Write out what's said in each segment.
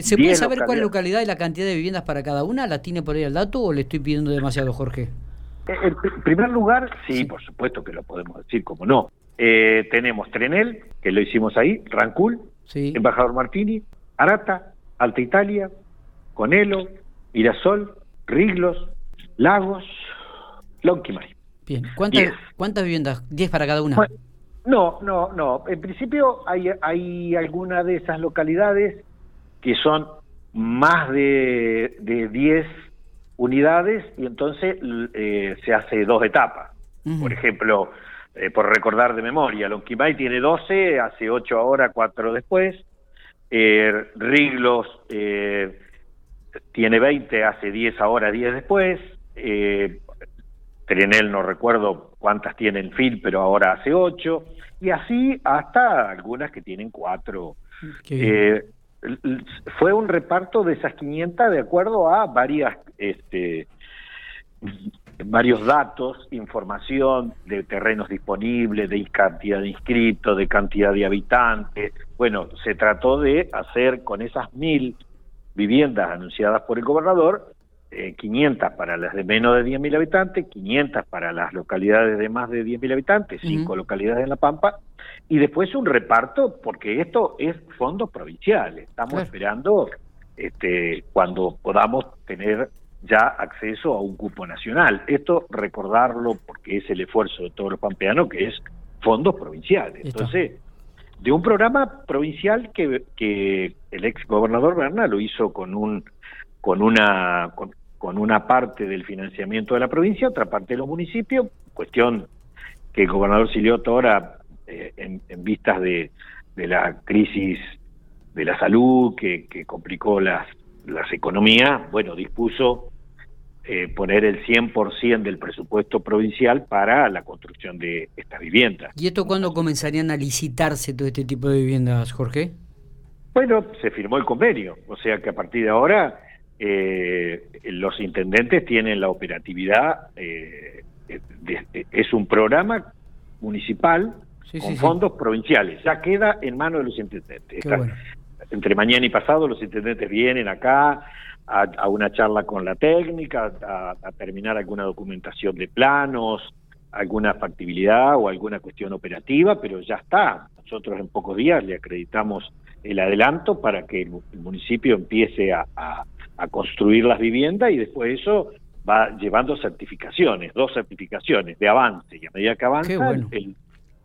¿Se, puede saber cuál localidad y la cantidad de viviendas para cada una? ¿La tiene por ahí el dato o le estoy pidiendo demasiado, Jorge? Eh, en primer lugar, sí, por supuesto que lo podemos decir, como no. Eh, tenemos Trenel, que lo hicimos ahí, Rancul, Embajador Martini, Arata, Alta Italia, Conelo, Mirasol, Riglos, Lagos, Lonquimay. Bien, ¿cuántas, ¿cuántas viviendas? ¿10 para cada una? no, no, no. En principio hay, hay algunas de esas localidades que son más de, de 10 unidades y entonces eh, se hace dos etapas. Por ejemplo, eh, por recordar de memoria, Lonquimay tiene 12, hace 8 ahora, 4 después. Eh, Riglos eh, tiene 20, hace 10 ahora, 10 después. Eh, Trenel no recuerdo cuántas tiene en FIL, pero ahora hace 8. Y así hasta algunas que tienen 4. Fue un reparto de esas 500 de acuerdo a varias este, varios datos, información de terrenos disponibles, de cantidad de inscritos, de cantidad de habitantes. Bueno, se trató de hacer con esas mil viviendas anunciadas por el gobernador, 500 eh, para las de menos de 10.000 habitantes, 500 para las localidades de más de 10.000 habitantes, cinco localidades en La Pampa, y después un reparto, porque esto es fondos provinciales. Estamos esperando este, cuando podamos tener ya acceso a un cupo nacional. Esto recordarlo porque es el esfuerzo de todos los pampeanos, que es fondos provinciales. Entonces, de un programa provincial que, que el ex gobernador Berna lo hizo con un con una con, una parte del financiamiento de la provincia, otra parte de los municipios, cuestión que el gobernador Silioto ahora, eh, en, vistas de, de la crisis de la salud que, que complicó las, las economías, bueno, dispuso eh, poner el 100% del presupuesto provincial para la construcción de estas viviendas. ¿Y esto cuándo comenzarían a licitarse todo este tipo de viviendas, Jorge? Bueno, se firmó el convenio, o sea que a partir de ahora eh, los intendentes tienen la operatividad, eh, es un programa municipal con fondos provinciales, ya queda en manos de los intendentes. Entre mañana y pasado los intendentes vienen acá, a, una charla con la técnica, a, terminar alguna documentación de planos, alguna factibilidad o alguna cuestión operativa, pero ya está. Nosotros en pocos días le acreditamos el adelanto para que el, municipio empiece a, construir las viviendas y después eso va llevando certificaciones, dos certificaciones de avance y a medida que avanza el,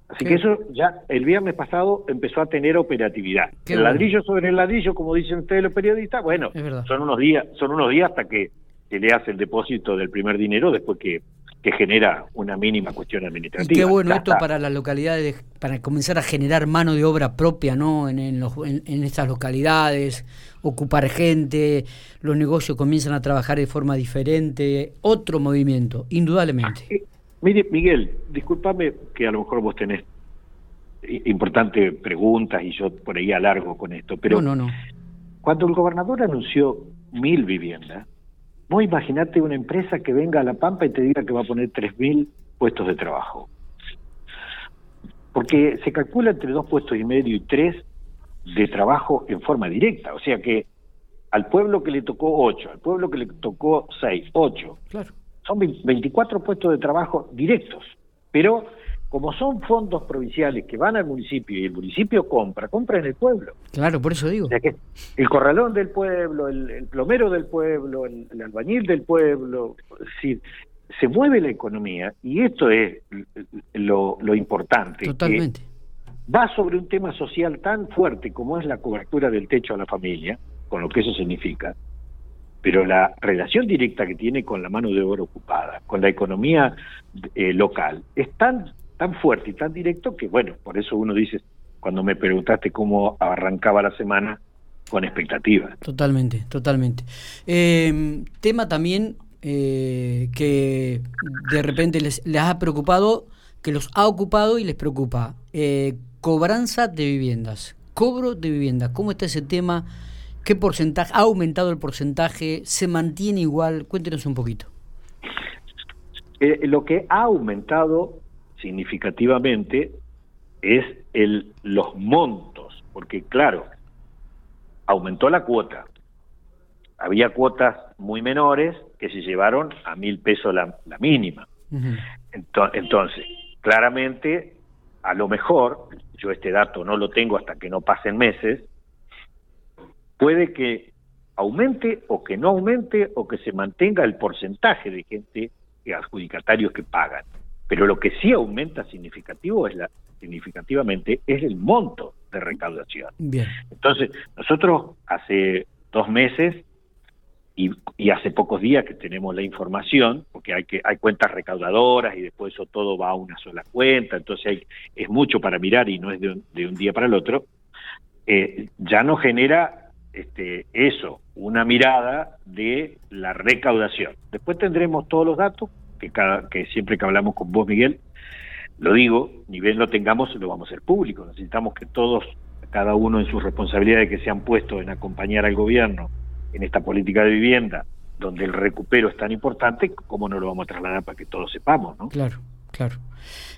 Así que eso ya el viernes pasado empezó a tener operatividad. el ladrillo sobre el ladrillo, como dicen ustedes los periodistas, bueno, son unos días, son unos días hasta que se le hace el depósito del primer dinero después que, que genera una mínima cuestión administrativa. Y qué bueno esto para las localidades, para comenzar a generar mano de obra propia, ¿no? En, en, en, estas localidades, ocupar gente, los negocios comienzan a trabajar de forma diferente, otro movimiento, indudablemente. Ah, Mire, Miguel, discúlpame que a lo mejor vos tenés importantes preguntas y yo por ahí alargo con esto, pero no, no, cuando el gobernador anunció mil viviendas, vos imaginate una empresa que venga a La Pampa y te diga que va a poner tres mil puestos de trabajo. Porque se calcula entre dos puestos y medio y tres de trabajo en forma directa, o sea que al pueblo que le tocó ocho, al pueblo que le tocó seis, ocho. Claro son 24 puestos de trabajo directos, pero como son fondos provinciales que van al municipio y el municipio compra, compra en el pueblo. Claro, por eso digo. que el corralón del pueblo, el, plomero del pueblo, el, albañil del pueblo, es se mueve la economía y esto es lo, lo importante. Totalmente. va sobre un tema social tan fuerte como es la cobertura del techo a la familia, con lo que eso significa, pero la relación directa que tiene con la mano de obra ocupada, con la economía eh, local, es tan, tan fuerte y tan directo que, bueno, por eso uno dice, cuando me preguntaste cómo arrancaba la semana, con expectativa. Totalmente, totalmente. Eh, tema también eh, que de repente les, les, ha preocupado, que los ha ocupado y les preocupa. cobranza de viviendas, cobro de viviendas. ¿Cómo está ese tema? ¿Qué porcentaje? ¿Ha aumentado el porcentaje? ¿Se mantiene igual? Cuéntenos un poquito. Eh, lo que ha aumentado significativamente es el, los montos, porque claro, aumentó la cuota. Había cuotas muy menores que se llevaron a mil pesos la, mínima. entonces, claramente, a lo mejor, yo este dato no lo tengo hasta que no pasen meses, puede que aumente o que no aumente o que se mantenga el porcentaje de gente, de adjudicatarios que pagan. Pero lo que sí aumenta significativo es la, significativamente es el monto de recaudación. Bien. Entonces, nosotros hace dos meses y, y, hace pocos días que tenemos la información, porque hay que hay cuentas recaudadoras y después eso todo va a una sola cuenta, entonces hay, es mucho para mirar y no es de un, de un día para el otro, eh, ya no genera este, eso, una mirada de la recaudación. Después tendremos todos los datos, que, cada, que siempre que hablamos con vos, Miguel, lo digo, ni bien lo tengamos, lo vamos a hacer público. Necesitamos que todos, cada uno en sus responsabilidades que se han puesto en acompañar al gobierno en esta política de vivienda, donde el recupero es tan importante, ¿cómo no lo vamos a trasladar para que todos sepamos? Claro, claro.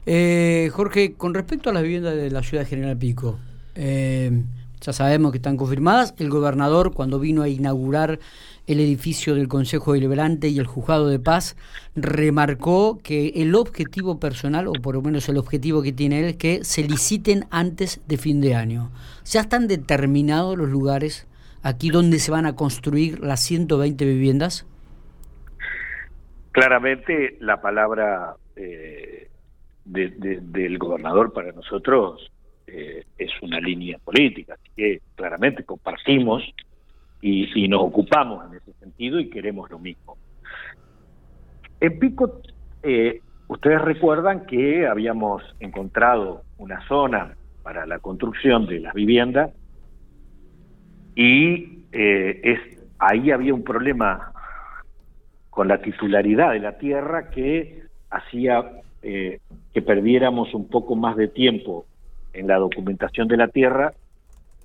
Eh, Jorge, con respecto a las viviendas de la ciudad General Pico, eh, ya sabemos que están confirmadas. El gobernador, cuando vino a inaugurar el edificio del Consejo Deliberante y el Juzgado de Paz, remarcó que el objetivo personal, o por lo menos el objetivo que tiene él, es que se liciten antes de fin de año. ¿Ya están determinados los lugares aquí donde se van a construir las 120 viviendas? Claramente la palabra eh, del gobernador para nosotros eh, es una línea política, así que claramente compartimos y, nos ocupamos en ese sentido y queremos lo mismo. En Pico, eh, ustedes recuerdan que habíamos encontrado una zona para la construcción de las viviendas y eh, es ahí había un problema con la titularidad de la tierra que hacía que perdiéramos un poco más de tiempo en la documentación de la tierra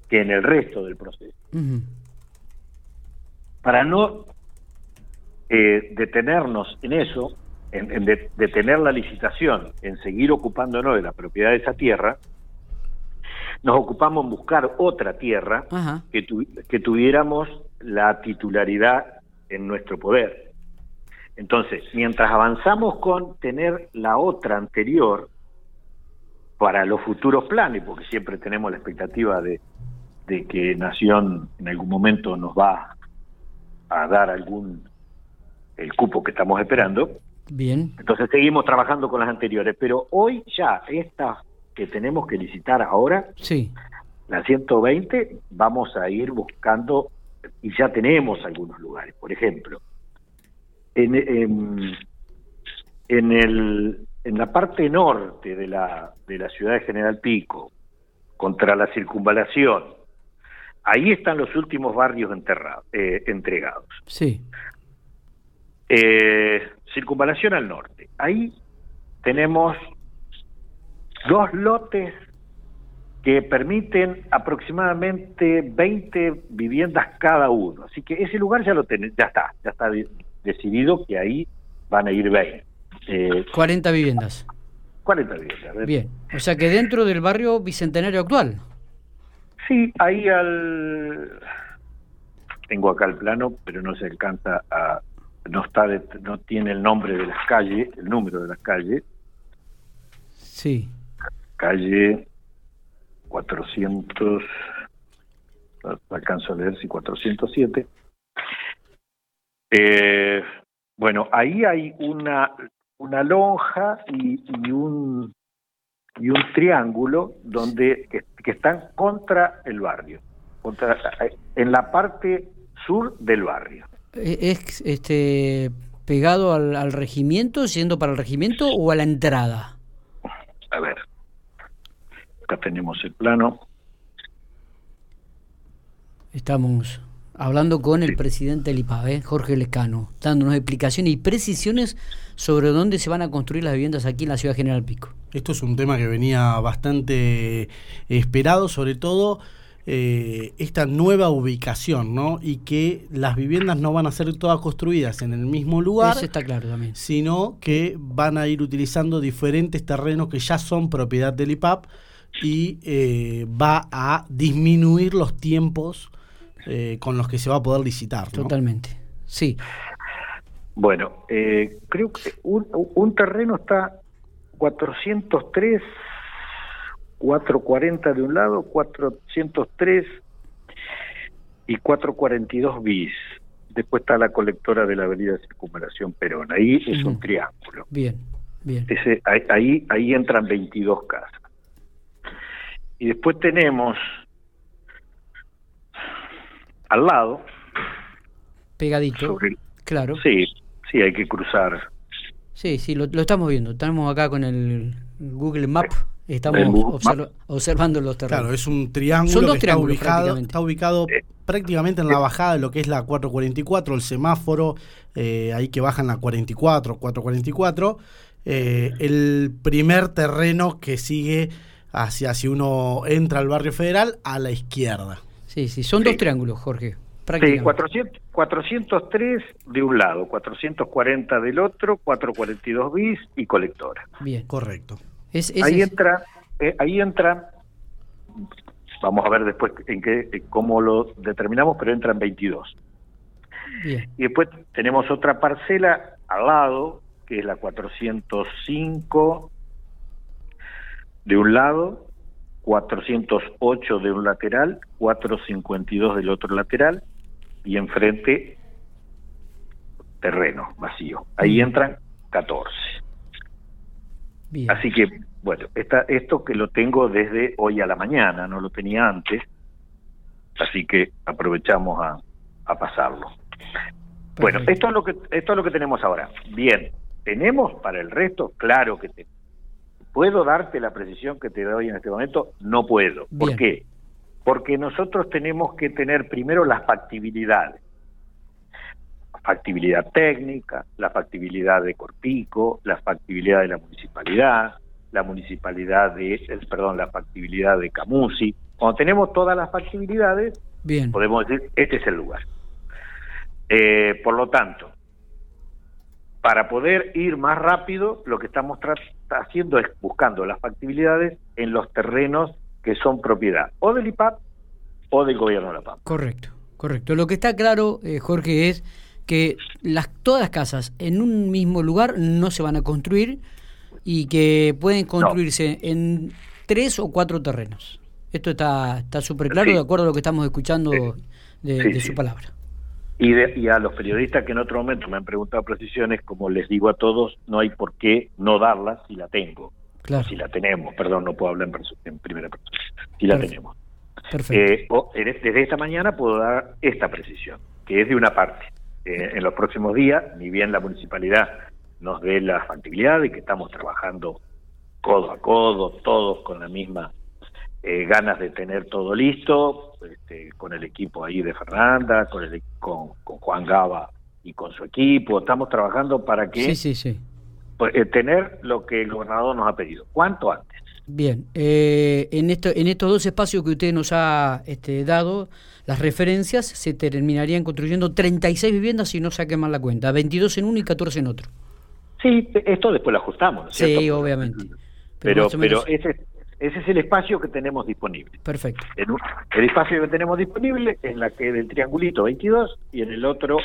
que en el resto del proceso. Para no eh, detenernos en eso, en, detener la licitación, en seguir ocupándonos de la propiedad de esa tierra, nos ocupamos en buscar otra tierra que, que tuviéramos la titularidad en nuestro poder. Entonces, mientras avanzamos con tener la otra anterior para los futuros planes, porque siempre tenemos la expectativa de, de que Nación en algún momento nos va a dar algún el cupo que estamos esperando. Bien. Entonces seguimos trabajando con las anteriores, pero hoy ya esta que tenemos que licitar ahora, sí. la 120, vamos a ir buscando y ya tenemos algunos lugares. Por ejemplo, en, en, en, el, en la parte norte de la, de la ciudad de General Pico, contra la circunvalación, Ahí están los últimos barrios enterrados, eh, entregados. Sí. Eh, circunvalación al norte. Ahí tenemos dos lotes que permiten aproximadamente 20 viviendas cada uno. Así que ese lugar ya lo tenemos, ya está, ya está decidido que ahí van a ir 20. Eh, 40 viviendas. 40 viviendas. Bien, o sea que dentro del barrio bicentenario actual. Sí, ahí al... Tengo acá el plano, pero no se alcanza a... No, está no tiene el nombre de las calles, el número de las calles. Sí. Calle 400... Alcanzo a leer si 407. Eh, bueno, ahí hay una, una lonja y, y un y un triángulo donde que, están contra el barrio, contra, en la parte sur del barrio. Eh, ¿Es este pegado al, regimiento, siendo para el regimiento o a la entrada? A ver, acá tenemos el plano. Estamos hablando con el presidente del IPAB, Jorge Lescano, dándonos explicaciones y precisiones sobre dónde se van a construir las viviendas aquí en la ciudad General Pico. Esto es un tema que venía bastante esperado, sobre todo eh, esta nueva ubicación, ¿no? Y que las viviendas no van a ser todas construidas en el mismo lugar. Eso está claro también. Sino que van a ir utilizando diferentes terrenos que ya son propiedad del IPAP y eh, va a disminuir los tiempos eh, con los que se va a poder licitar. Totalmente, sí. Bueno, eh, creo que un, un terreno está 403, 440 de un lado, 403 y 442 bis. Después está la colectora de la avenida Circunvalación Perón. Ahí es un triángulo. Bien, bien. Ese, ahí, ahí entran 22 casas. Y después tenemos al lado. Pegadito. claro. Sí, sí, hay que cruzar. Sí, sí, lo, estamos viendo. Estamos acá con el Google Map. Estamos observando los terrenos. Claro, es un triángulo que está ubicado, está ubicado prácticamente en la bajada de lo que es la 444, el semáforo, eh, ahí que bajan la 44, 444. Eh, el primer terreno que sigue hacia si uno entra al barrio federal a la izquierda. Sí, sí, son dos triángulos, Jorge. Sí, 400, 403 de un lado, 440 del otro, 442 bis y colectora. Bien. Correcto. ahí entra, eh, ahí entra, vamos a ver después en qué, eh, cómo lo determinamos, pero entran 22. Bien. Y después tenemos otra parcela al lado, que es la 405 de un lado, 408 de un lateral, 452 del otro lateral y enfrente terreno vacío. Ahí entran 14. Así que, bueno, esta, esto que lo tengo desde hoy a la mañana, no lo tenía antes, así que aprovechamos a, a pasarlo. Bueno, esto es lo que esto es lo que tenemos ahora. Bien, tenemos para el resto, claro que te, puedo darte la precisión que te doy en este momento, no puedo. ¿Por qué? Porque nosotros tenemos que tener primero las factibilidades. Factibilidad técnica, la factibilidad de Corpico, la factibilidad de la municipalidad, la municipalidad de, perdón, la factibilidad de Camusi. Cuando tenemos todas las factibilidades, Bien. podemos decir, este es el lugar. Eh, por lo tanto, para poder ir más rápido, lo que estamos haciendo es buscando las factibilidades en los terrenos que son propiedad o del IPAP o del gobierno de La Pampa. Correcto, correcto. Lo que está claro, eh, Jorge, es que las, todas las casas en un mismo lugar no se van a construir y que pueden construirse en tres o cuatro terrenos. Esto está súper claro de acuerdo a lo que estamos escuchando de, su palabra. Y, y, a los periodistas que en otro momento me han preguntado precisiones, como les digo a todos, no hay por qué no darlas si la tengo. Si la tenemos, perdón, no puedo hablar en, primera persona. Si la tenemos. Perfecto. Eh, desde esta mañana puedo dar esta precisión, que es de una parte. Eh, en los próximos días, ni bien la municipalidad nos dé la factibilidad de que estamos trabajando codo a codo, todos con la misma eh, ganas de tener todo listo, este, con el equipo ahí de Fernanda, con, el, con, con Juan Gaba y con su equipo. Estamos trabajando para que sí, sí, sí. Pues, eh, tener lo que el gobernador nos ha pedido. ¿Cuánto antes? Bien, eh, en, esto, en estos dos espacios que usted nos ha este, dado, las referencias, se terminarían construyendo 36 viviendas si no saque mal la cuenta, 22 en uno y 14 en otro. Sí, esto después lo ajustamos. Sí, obviamente. Pero, pero, ese, ese es el espacio que tenemos disponible. Perfecto. el espacio que tenemos disponible es la que del triangulito 22 y en el otro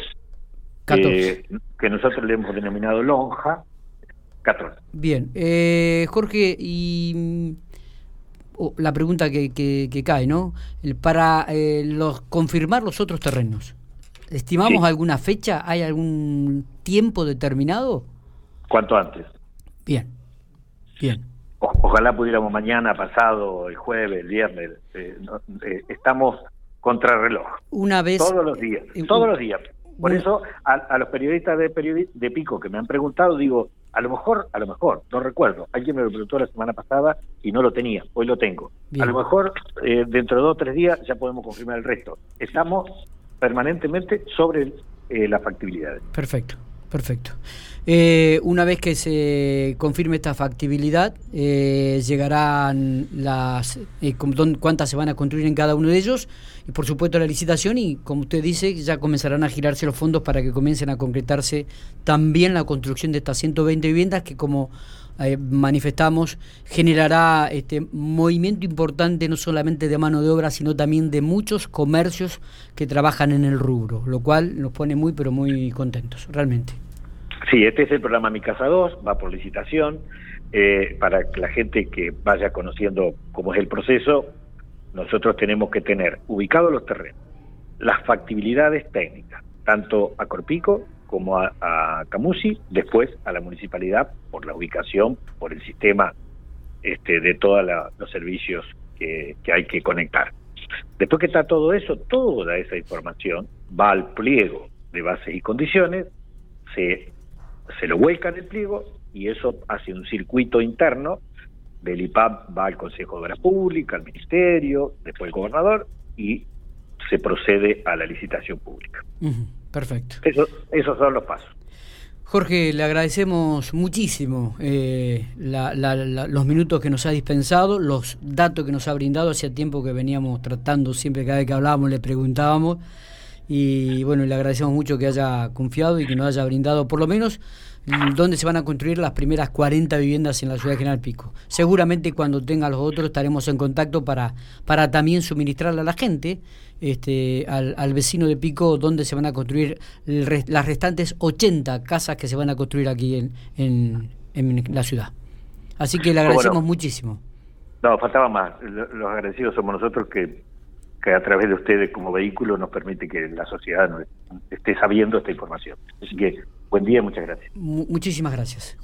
eh, que nosotros le hemos denominado lonja, Bien, eh, Jorge, y mm, oh, la pregunta que, que, cae, ¿no? Para eh, los, confirmar los otros terrenos, ¿estimamos alguna fecha? ¿Hay algún tiempo determinado? Cuanto antes. Bien, bien. Ojalá pudiéramos mañana, pasado, el jueves, el viernes. Eh, estamos contra reloj. Una vez. Todos los días. todos los días. Por eso a, los periodistas de, de Pico que me han preguntado, digo, a lo mejor, a lo mejor, no recuerdo, alguien me lo preguntó la semana pasada y no lo tenía, hoy lo tengo. A lo mejor eh, dentro de dos o tres días ya podemos confirmar el resto. Estamos permanentemente sobre eh, las factibilidades. Perfecto, perfecto. Eh, una vez que se confirme esta factibilidad, llegarán las cuántas se van a construir en cada uno de ellos por supuesto la licitación y como usted dice ya comenzarán a girarse los fondos para que comiencen a concretarse también la construcción de estas 120 viviendas que como eh, manifestamos generará este movimiento importante no solamente de mano de obra sino también de muchos comercios que trabajan en el rubro lo cual nos pone muy pero muy contentos realmente Sí, este es el programa Mi Casa 2, va por licitación. Eh, para la gente que vaya conociendo cómo es el proceso, nosotros tenemos que tener ubicados los terrenos, las factibilidades técnicas, tanto a Corpico como a, a Camusi, después a la municipalidad por la ubicación, por el sistema este, de todos los servicios que, hay que conectar. Después que está todo eso, toda esa información va al pliego de bases y condiciones, se lo vuelca en el pliego y eso hace un circuito interno. Del IPAP va al Consejo de Obras Públicas, al Ministerio, después el gobernador y se procede a la licitación pública. Perfecto. esos son los pasos. Jorge, le agradecemos muchísimo eh, los minutos que nos ha dispensado, los datos que nos ha brindado. Hacía tiempo que veníamos tratando, siempre cada vez que hablábamos le preguntábamos y bueno, le agradecemos mucho que haya confiado y que nos haya brindado por lo menos mm, dónde se van a construir las primeras 40 viviendas en la ciudad de General Pico. Seguramente cuando tenga los otros estaremos en contacto para, para también suministrarle a la gente, este, al, al vecino de Pico, dónde se van a construir las restantes 80 casas que se van a construir aquí en, en, en la ciudad. Así que le agradecemos muchísimo. No, faltaba más. Los agradecidos somos nosotros que que a través de ustedes como vehículo nos permite que la sociedad esté sabiendo esta información. Así que buen día, muchas gracias. muchísimas gracias.